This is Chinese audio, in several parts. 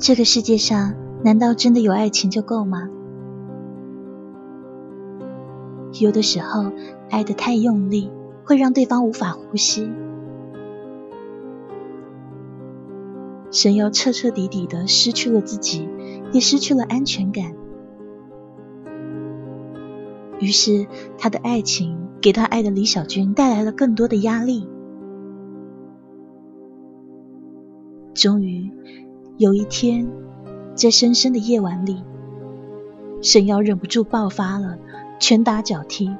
这个世界上难道真的有爱情就够吗？有的时候，爱得太用力，会让对方无法呼吸。神又彻彻底底的失去了自己，也失去了安全感。于是，他的爱情给他爱的李小军带来了更多的压力。终于，有一天，在深深的夜晚里，神要忍不住爆发了，拳打脚踢。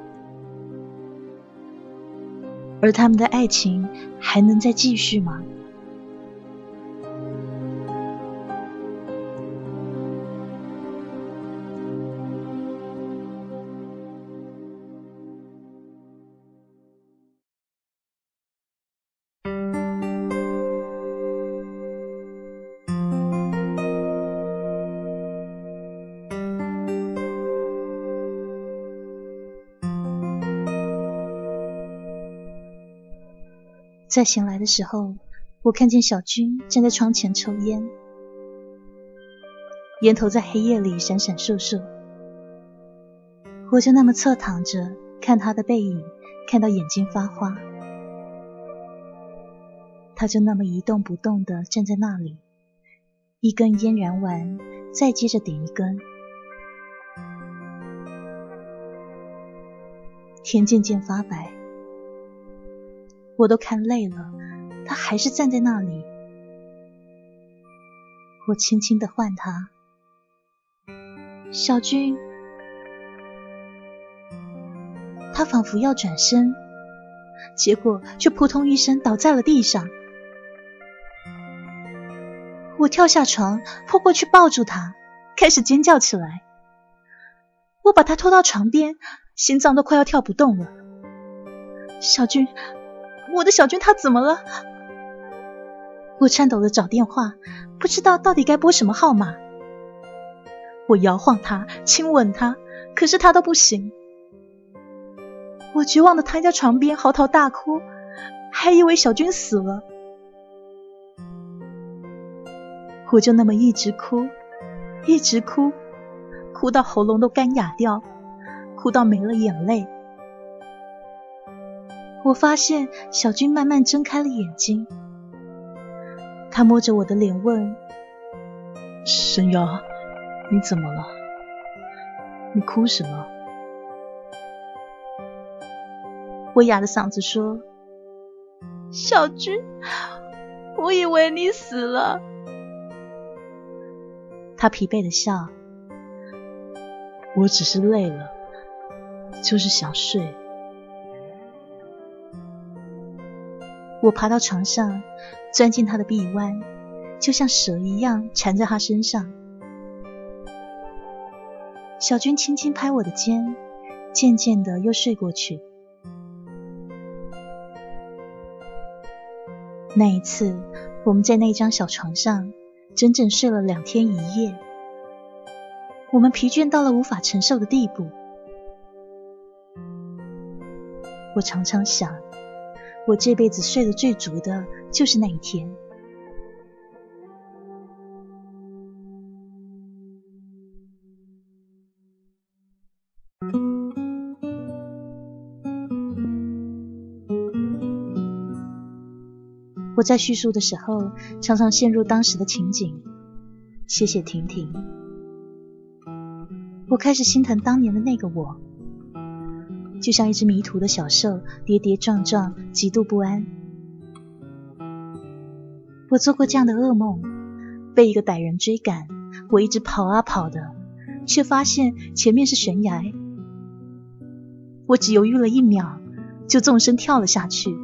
而他们的爱情还能再继续吗？在醒来的时候，我看见小军站在窗前抽烟，烟头在黑夜里闪闪烁烁。我就那么侧躺着看他的背影，看到眼睛发花。他就那么一动不动地站在那里，一根烟燃完，再接着点一根。天渐渐发白。我都看累了，他还是站在那里。我轻轻的唤他：“小军。”他仿佛要转身，结果却扑通一声倒在了地上。我跳下床，扑过去抱住他，开始尖叫起来。我把他拖到床边，心脏都快要跳不动了。小军。我的小军他怎么了？我颤抖的找电话，不知道到底该拨什么号码。我摇晃他，亲吻他，可是他都不行。我绝望的瘫在床边，嚎啕大哭，还以为小军死了。我就那么一直哭，一直哭，哭到喉咙都干哑掉，哭到没了眼泪。我发现小军慢慢睁开了眼睛，他摸着我的脸问：“神瑶，你怎么了？你哭什么？”我哑着嗓子说：“小军，我以为你死了。”他疲惫的笑：“我只是累了，就是想睡。”我爬到床上，钻进他的臂弯，就像蛇一样缠在他身上。小军轻轻拍我的肩，渐渐的又睡过去。那一次，我们在那张小床上整整睡了两天一夜。我们疲倦到了无法承受的地步。我常常想。我这辈子睡得最足的就是那一天。我在叙述的时候，常常陷入当时的情景。谢谢婷婷。我开始心疼当年的那个我。就像一只迷途的小兽，跌跌撞撞，极度不安。我做过这样的噩梦：被一个歹人追赶，我一直跑啊跑的，却发现前面是悬崖。我只犹豫了一秒，就纵身跳了下去。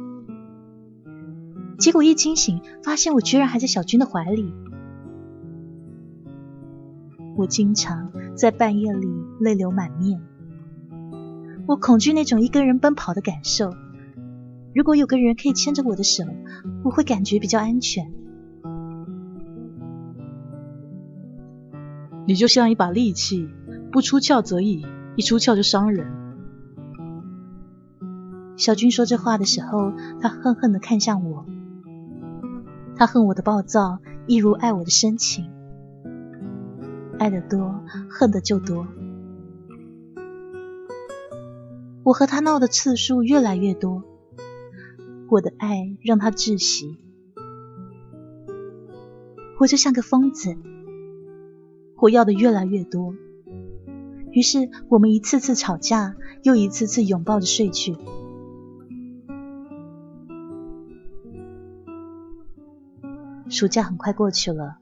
结果一惊醒，发现我居然还在小军的怀里。我经常在半夜里泪流满面。我恐惧那种一个人奔跑的感受。如果有个人可以牵着我的手，我会感觉比较安全。你就像一把利器，不出鞘则已，一出鞘就伤人。小军说这话的时候，他恨恨的看向我。他恨我的暴躁，一如爱我的深情。爱的多，恨的就多。我和他闹的次数越来越多，我的爱让他窒息，我就像个疯子，我要的越来越多。于是我们一次次吵架，又一次次拥抱着睡去。暑假很快过去了，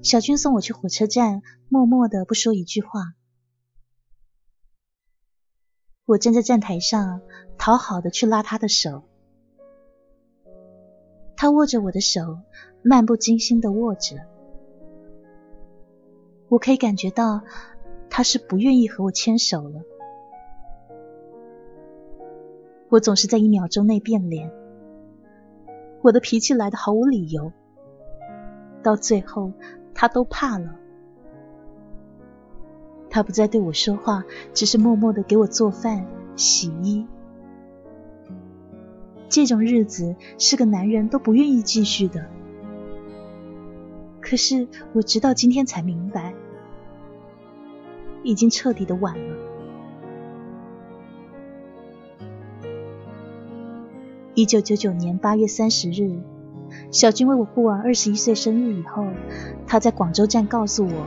小军送我去火车站，默默的不说一句话。我站在站台上，讨好的去拉他的手，他握着我的手，漫不经心的握着。我可以感觉到他是不愿意和我牵手了。我总是在一秒钟内变脸，我的脾气来的毫无理由。到最后，他都怕了。他不再对我说话，只是默默的给我做饭、洗衣。这种日子是个男人都不愿意继续的。可是我直到今天才明白，已经彻底的晚了。一九九九年八月三十日。小军为我过完二十一岁生日以后，他在广州站告诉我：“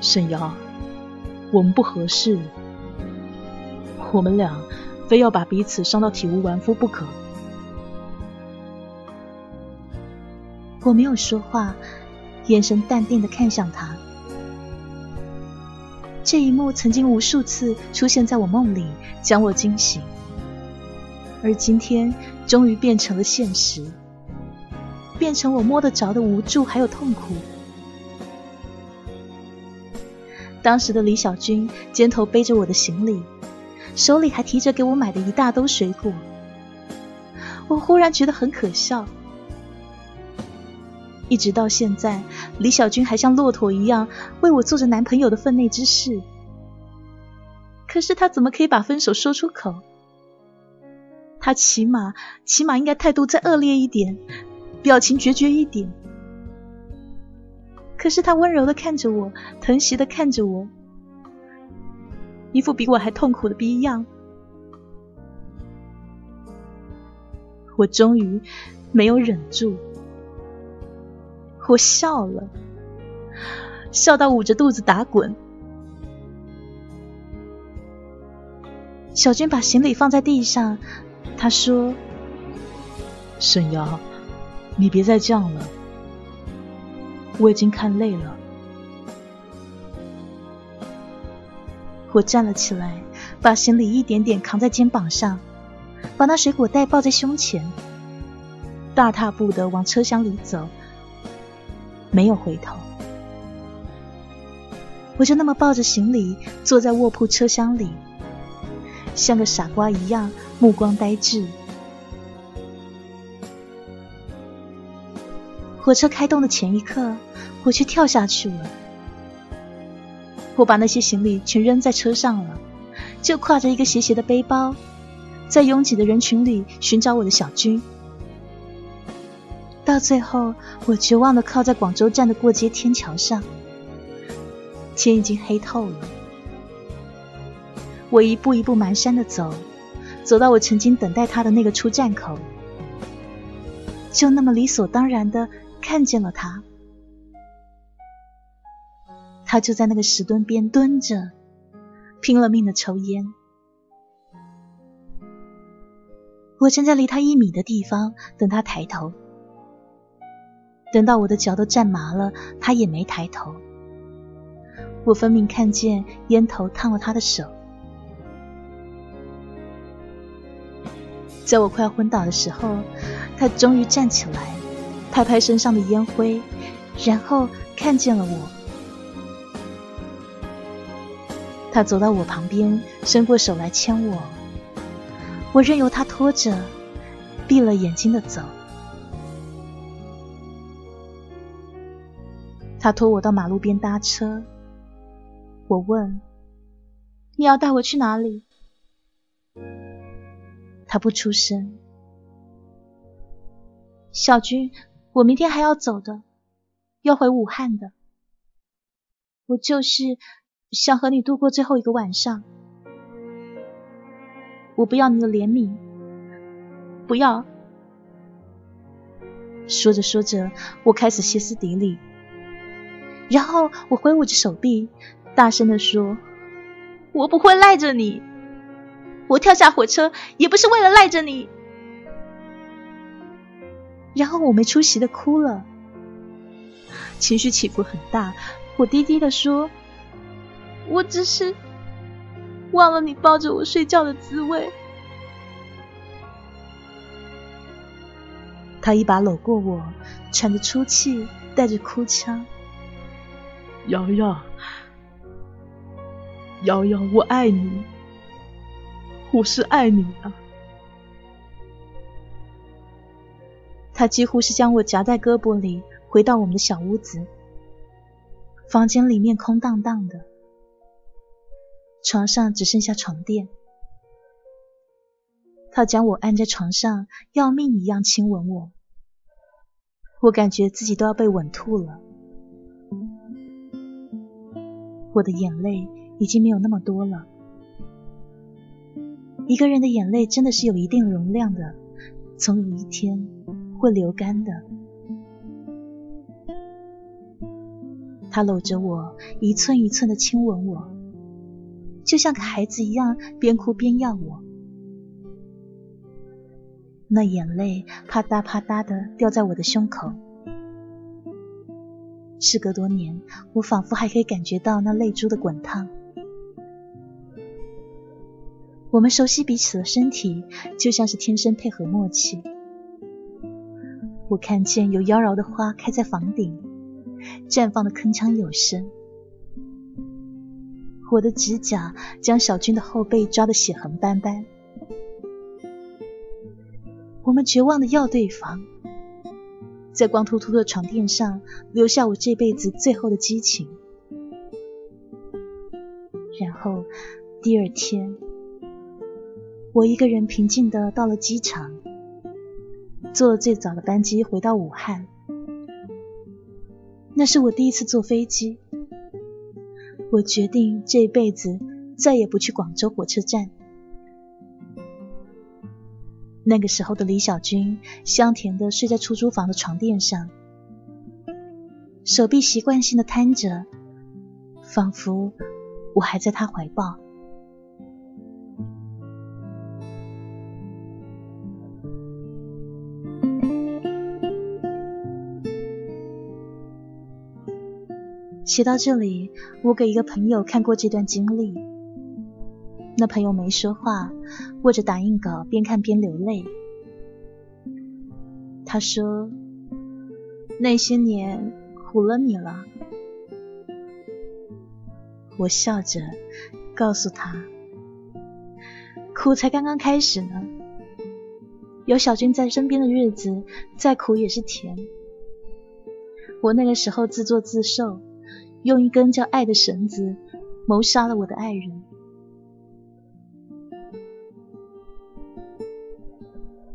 沈瑶，我们不合适，我们俩非要把彼此伤到体无完肤不可。”我没有说话，眼神淡定的看向他。这一幕曾经无数次出现在我梦里，将我惊醒。而今天终于变成了现实，变成我摸得着的无助还有痛苦。当时的李小军肩头背着我的行李，手里还提着给我买的一大兜水果，我忽然觉得很可笑。一直到现在，李小军还像骆驼一样为我做着男朋友的分内之事，可是他怎么可以把分手说出口？他起码起码应该态度再恶劣一点，表情决绝一点。可是他温柔的看着我，疼惜的看着我，一副比我还痛苦的逼样。我终于没有忍住，我笑了，笑到捂着肚子打滚。小军把行李放在地上。他说：“沈瑶，你别再这样了，我已经看累了。”我站了起来，把行李一点点扛在肩膀上，把那水果袋抱在胸前，大踏步的往车厢里走，没有回头。我就那么抱着行李，坐在卧铺车厢里。像个傻瓜一样，目光呆滞。火车开动的前一刻，我却跳下去了。我把那些行李全扔在车上了，就挎着一个斜斜的背包，在拥挤的人群里寻找我的小军。到最后，我绝望的靠在广州站的过街天桥上，天已经黑透了。我一步一步蹒跚的走，走到我曾经等待他的那个出站口，就那么理所当然的看见了他。他就在那个石墩边蹲着，拼了命的抽烟。我站在离他一米的地方等他抬头，等到我的脚都站麻了，他也没抬头。我分明看见烟头烫了他的手。在我快要昏倒的时候，他终于站起来，拍拍身上的烟灰，然后看见了我。他走到我旁边，伸过手来牵我，我任由他拖着，闭了眼睛的走。他拖我到马路边搭车，我问：“你要带我去哪里？”他不出声。小军，我明天还要走的，要回武汉的。我就是想和你度过最后一个晚上。我不要你的怜悯，不要。说着说着，我开始歇斯底里，然后我挥舞着手臂，大声的说：“我不会赖着你，我跳下火车也不是为了赖着你。”然后我没出息的哭了，情绪起伏很大。我低低的说：“我只是忘了你抱着我睡觉的滋味。”他一把搂过我，喘着粗气，带着哭腔：“瑶瑶，瑶瑶，我爱你，我是爱你的。”他几乎是将我夹在胳膊里，回到我们的小屋子。房间里面空荡荡的，床上只剩下床垫。他将我按在床上，要命一样亲吻我。我感觉自己都要被吻吐了。我的眼泪已经没有那么多了。一个人的眼泪真的是有一定容量的，总有一天会流干的。他搂着我，一寸一寸的亲吻我，就像个孩子一样，边哭边要我。那眼泪啪嗒啪嗒的掉在我的胸口。事隔多年，我仿佛还可以感觉到那泪珠的滚烫。我们熟悉彼此的身体，就像是天生配合默契。我看见有妖娆的花开在房顶，绽放的铿锵有声。我的指甲将小军的后背抓得血痕斑斑。我们绝望的要对方，在光秃秃的床垫上留下我这辈子最后的激情。然后第二天，我一个人平静的到了机场，坐最早的班机回到武汉。那是我第一次坐飞机。我决定这辈子再也不去广州火车站。那个时候的李小军香甜的睡在出租房的床垫上，手臂习惯性的摊着，仿佛我还在他怀抱。写到这里，我给一个朋友看过这段经历。那朋友没说话，握着打印稿，边看边流泪。他说：“那些年苦了你了。”我笑着告诉他：“苦才刚刚开始呢。有小军在身边的日子，再苦也是甜。我那个时候自作自受，用一根叫爱的绳子谋杀了我的爱人。”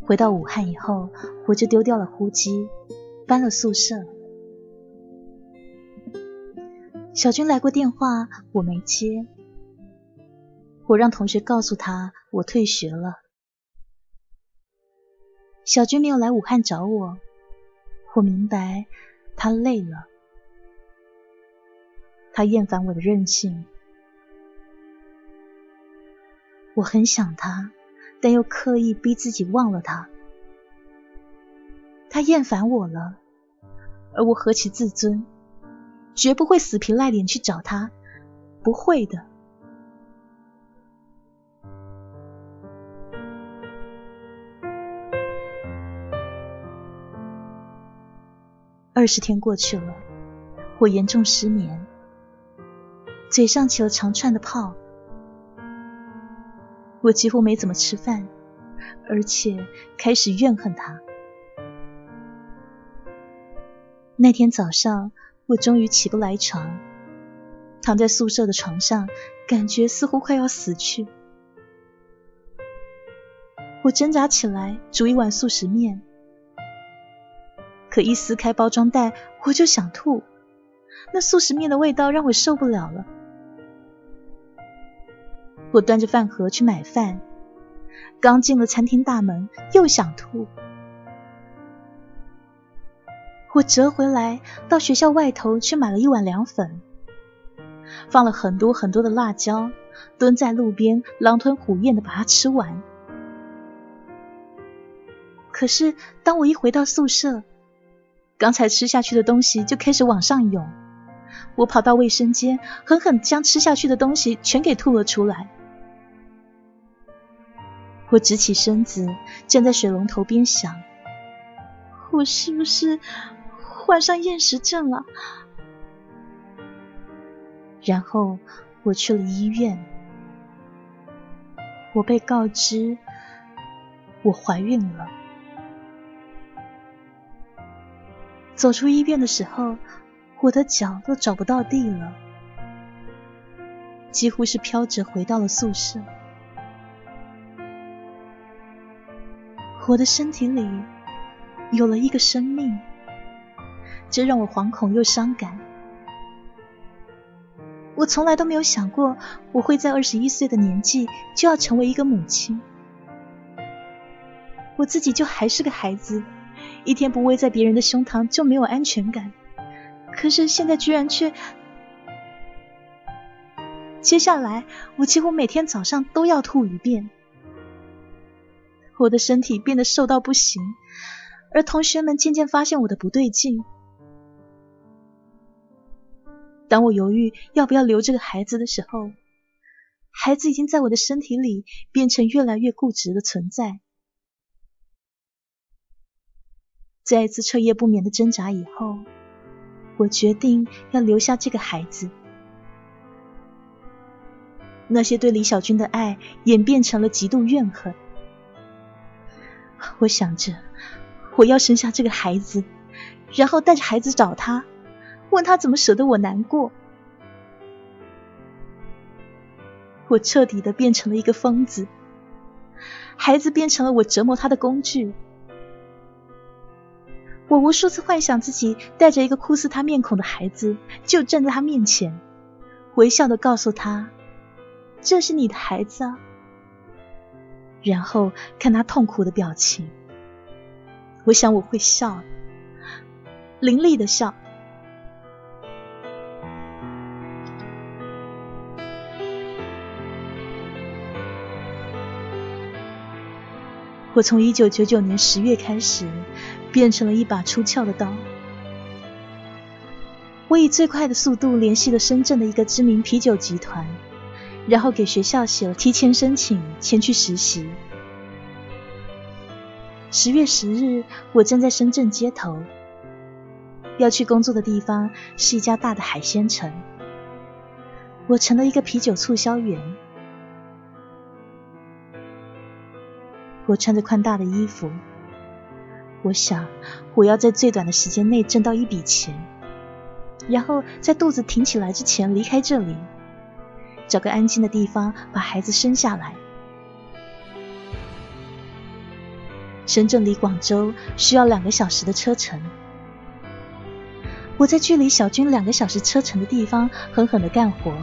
回到武汉以后，我就丢掉了呼机，搬了宿舍。小军来过电话，我没接。我让同学告诉他我退学了。小军没有来武汉找我，我明白他累了，他厌烦我的任性。我很想他。但又刻意逼自己忘了他，他厌烦我了，而我何其自尊，绝不会死皮赖脸去找他，不会的。二十天过去了，我严重失眠，嘴上起了长串的泡。我几乎没怎么吃饭，而且开始怨恨他。那天早上，我终于起不来床，躺在宿舍的床上，感觉似乎快要死去。我挣扎起来煮一碗素食面，可一撕开包装袋，我就想吐。那素食面的味道让我受不了了。我端着饭盒去买饭，刚进了餐厅大门，又想吐。我折回来，到学校外头去买了一碗凉粉，放了很多很多的辣椒，蹲在路边狼吞虎咽的把它吃完。可是当我一回到宿舍，刚才吃下去的东西就开始往上涌。我跑到卫生间，狠狠将吃下去的东西全给吐了出来。我直起身子，站在水龙头边想：我是不是？患上厌食症了，然后我去了医院，我被告知我怀孕了。走出医院的时候，我的脚都找不到地了，几乎是飘着回到了宿舍。我的身体里有了一个生命。这让我惶恐又伤感。我从来都没有想过，我会在二十一岁的年纪就要成为一个母亲。我自己就还是个孩子，一天不偎在别人的胸膛就没有安全感。可是现在居然却……接下来我几乎每天早上都要吐一遍。我的身体变得瘦到不行，而同学们渐渐发现我的不对劲。当我犹豫要不要留这个孩子的时候，孩子已经在我的身体里变成越来越固执的存在。在一次彻夜不眠的挣扎以后，我决定要留下这个孩子。那些对李小军的爱演变成了极度怨恨。我想着，我要生下这个孩子，然后带着孩子找他。问他怎么舍得我难过？我彻底的变成了一个疯子，孩子变成了我折磨他的工具。我无数次幻想自己带着一个哭似他面孔的孩子，就站在他面前，微笑的告诉他：“这是你的孩子啊。”然后看他痛苦的表情，我想我会笑，凌厉的笑。我从一九九九年十月开始，变成了一把出鞘的刀。我以最快的速度联系了深圳的一个知名啤酒集团，然后给学校写了提前申请，前去实习。十月十日，我站在深圳街头，要去工作的地方是一家大的海鲜城。我成了一个啤酒促销员。我穿着宽大的衣服，我想我要在最短的时间内挣到一笔钱，然后在肚子挺起来之前离开这里，找个安静的地方把孩子生下来。深圳离广州需要两个小时的车程，我在距离小军两个小时车程的地方狠狠的干活，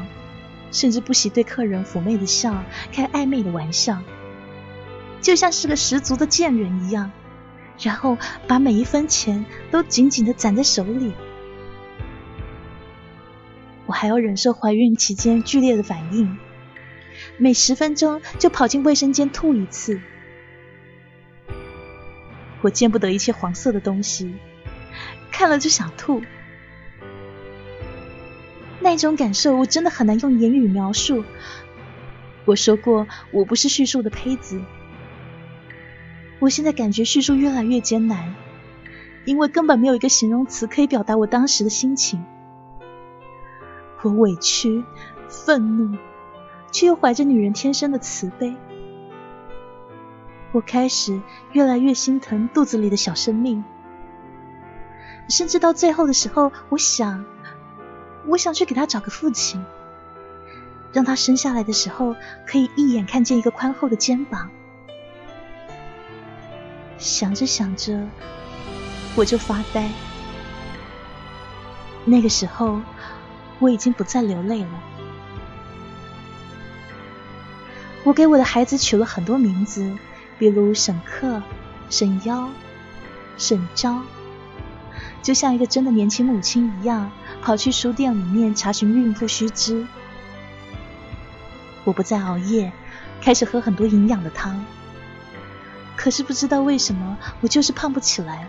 甚至不惜对客人妩媚的笑，开暧昧的玩笑。就像是个十足的贱人一样，然后把每一分钱都紧紧的攒在手里。我还要忍受怀孕期间剧烈的反应，每十分钟就跑进卫生间吐一次。我见不得一切黄色的东西，看了就想吐。那种感受我真的很难用言语描述。我说过，我不是叙述的胚子。我现在感觉叙述越来越艰难，因为根本没有一个形容词可以表达我当时的心情。我委屈、愤怒，却又怀着女人天生的慈悲。我开始越来越心疼肚子里的小生命，甚至到最后的时候，我想，我想去给他找个父亲，让他生下来的时候可以一眼看见一个宽厚的肩膀。想着想着，我就发呆。那个时候，我已经不再流泪了。我给我的孩子取了很多名字，比如沈克、沈妖、沈昭，就像一个真的年轻母亲一样，跑去书店里面查询孕妇须知。我不再熬夜，开始喝很多营养的汤。可是不知道为什么，我就是胖不起来。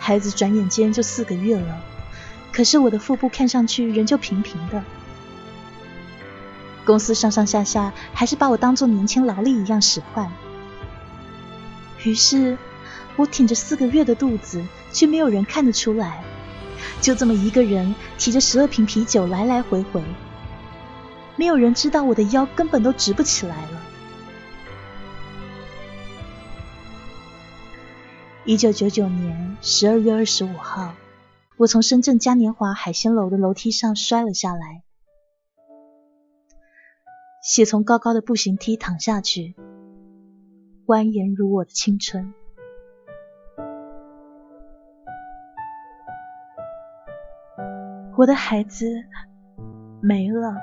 孩子转眼间就四个月了，可是我的腹部看上去仍旧平平的。公司上上下下还是把我当做年轻劳力一样使唤。于是，我挺着四个月的肚子，却没有人看得出来，就这么一个人提着十二瓶啤酒来来回回。没有人知道我的腰根本都直不起来了。一九九九年十二月二十五号，我从深圳嘉年华海鲜楼的楼梯上摔了下来，血从高高的步行梯淌下去，蜿蜒如我的青春。我的孩子没了，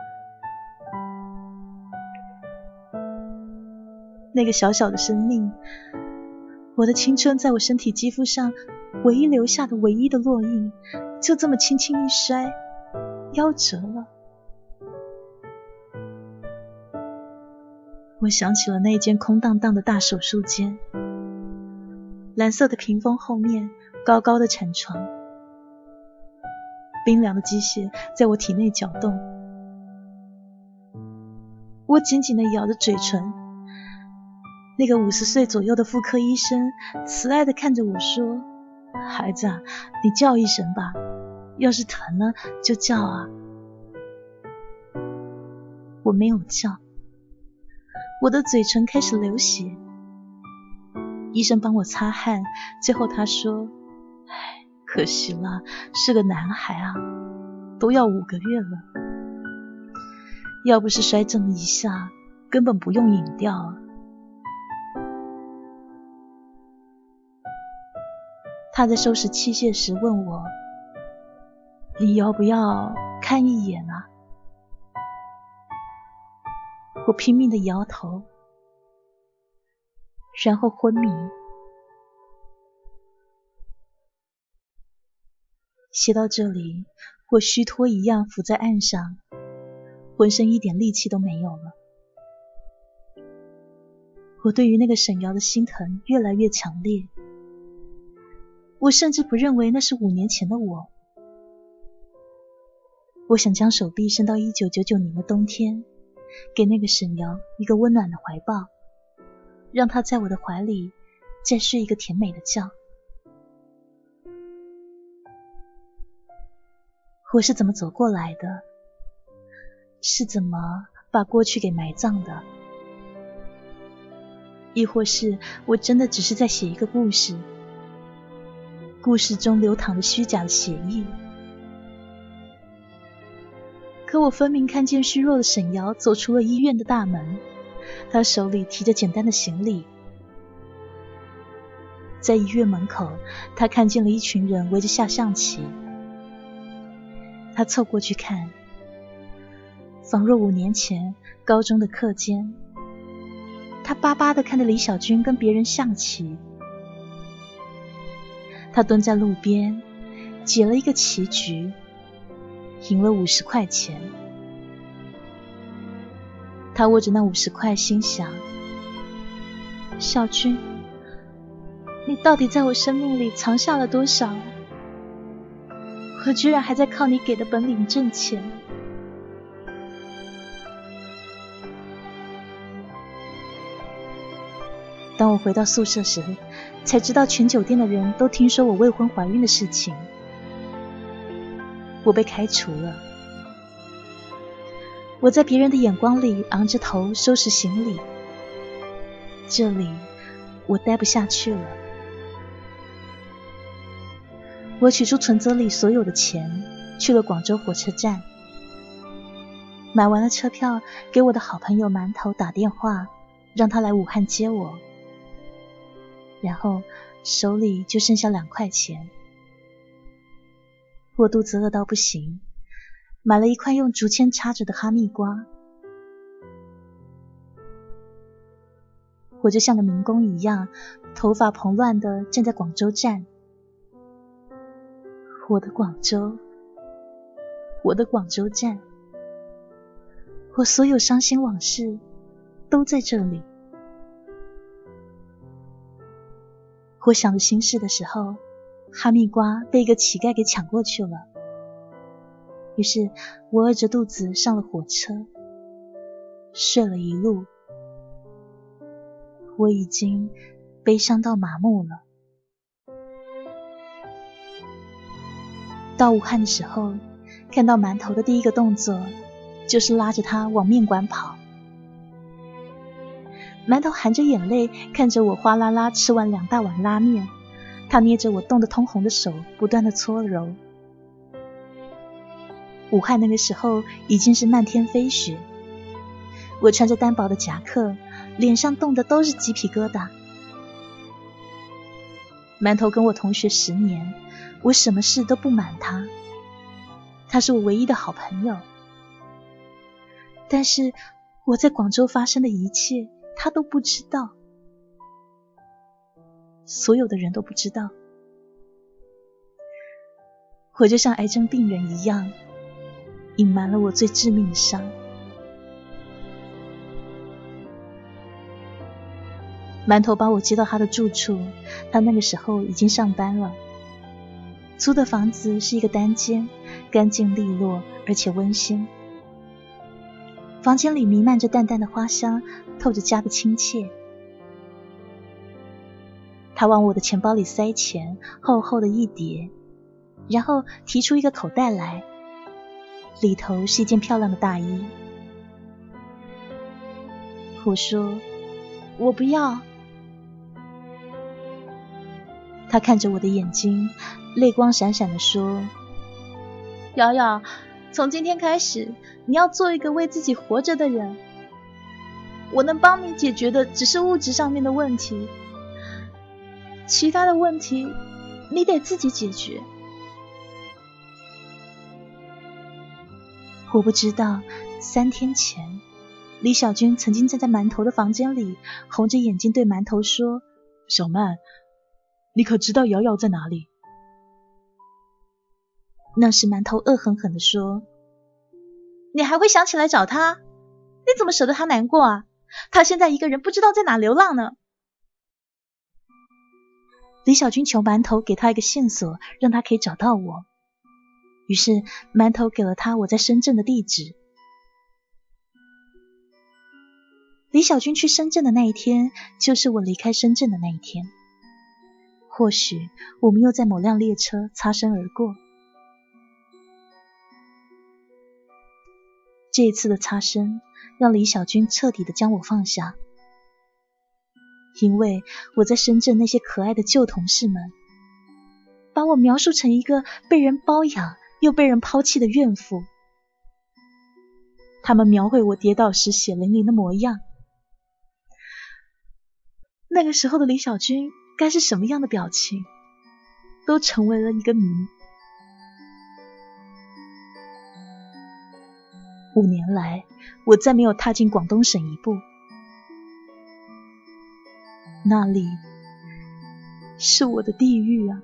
那个小小的生命。我的青春在我身体肌肤上唯一留下的唯一的烙印，就这么轻轻一摔，夭折了。我想起了那间空荡荡的大手术间，蓝色的屏风后面，高高的产床，冰凉的机械在我体内搅动，我紧紧的咬着嘴唇。那个五十岁左右的妇科医生慈爱的看着我说：“孩子，你叫一声吧，要是疼了就叫啊。”我没有叫，我的嘴唇开始流血。医生帮我擦汗，最后他说：“唉，可惜了，是个男孩啊，都要五个月了。要不是摔这么一下，根本不用引掉。”他在收拾器械时问我：“你要不要看一眼啊？”我拼命的摇头，然后昏迷。写到这里，我虚脱一样伏在岸上，浑身一点力气都没有了。我对于那个沈瑶的心疼越来越强烈。我甚至不认为那是五年前的我。我想将手臂伸到一九九九年的冬天，给那个沈阳一个温暖的怀抱，让他在我的怀里再睡一个甜美的觉。我是怎么走过来的？是怎么把过去给埋葬的？亦或是我真的只是在写一个故事？故事中流淌着虚假的血意，可我分明看见虚弱的沈瑶走出了医院的大门，他手里提着简单的行李。在医院门口，他看见了一群人围着下象棋。他凑过去看，仿若五年前高中的课间，他巴巴的看着李小军跟别人象棋。他蹲在路边，解了一个棋局，赢了五十块钱。他握着那五十块，心想：小军，你到底在我生命里藏下了多少？我居然还在靠你给的本领挣钱。当我回到宿舍时，才知道全酒店的人都听说我未婚怀孕的事情。我被开除了。我在别人的眼光里昂着头收拾行李，这里我待不下去了。我取出存折里所有的钱，去了广州火车站，买完了车票，给我的好朋友馒头打电话，让他来武汉接我。然后手里就剩下两块钱，我肚子饿到不行，买了一块用竹签插着的哈密瓜。我就像个民工一样，头发蓬乱的站在广州站。我的广州，我的广州站，我所有伤心往事都在这里。我想着心事的时候。哈密瓜被一个乞丐给抢过去了，于是我饿着肚子上了火车，睡了一路。我已经悲伤到麻木了。到武汉的时候，看到馒头的第一个动作就是拉着他往面馆跑。馒头含着眼泪看着我哗啦啦吃完两大碗拉面。他捏着我冻得通红的手，不断的搓揉。武汉那个时候已经是漫天飞雪，我穿着单薄的夹克，脸上冻的都是鸡皮疙瘩。馒头跟我同学十年，我什么事都不瞒他，他是我唯一的好朋友。但是我在广州发生的一切，他都不知道。所有的人都不知道，我就像癌症病人一样，隐瞒了我最致命的伤。馒头把我接到他的住处，他那个时候已经上班了。租的房子是一个单间，干净利落而且温馨。房间里弥漫着淡淡的花香，透着家的亲切。他往我的钱包里塞钱，厚厚的一叠，然后提出一个口袋来，里头是一件漂亮的大衣。我说：“我不要。”他看着我的眼睛，泪光闪闪的说：“瑶瑶，从今天开始，你要做一个为自己活着的人。我能帮你解决的，只是物质上面的问题。”其他的问题，你得自己解决。我不知道，三天前，李小军曾经站在馒头的房间里，红着眼睛对馒头说：“小曼，你可知道瑶瑶在哪里？”那时馒头恶狠狠地说：“你还会想起来找他？你怎么舍得他难过啊？他现在一个人不知道在哪流浪呢。”李小军求馒头给他一个线索，让他可以找到我。于是馒头给了他我在深圳的地址。李小军去深圳的那一天，就是我离开深圳的那一天。或许我们又在某辆列车擦身而过。这一次的擦身，让李小军彻底的将我放下。因为我在深圳，那些可爱的旧同事们把我描述成一个被人包养又被人抛弃的怨妇。他们描绘我跌倒时血淋淋的模样。那个时候的李小军该是什么样的表情，都成为了一个谜。五年来，我再没有踏进广东省一步。那里是我的地狱啊！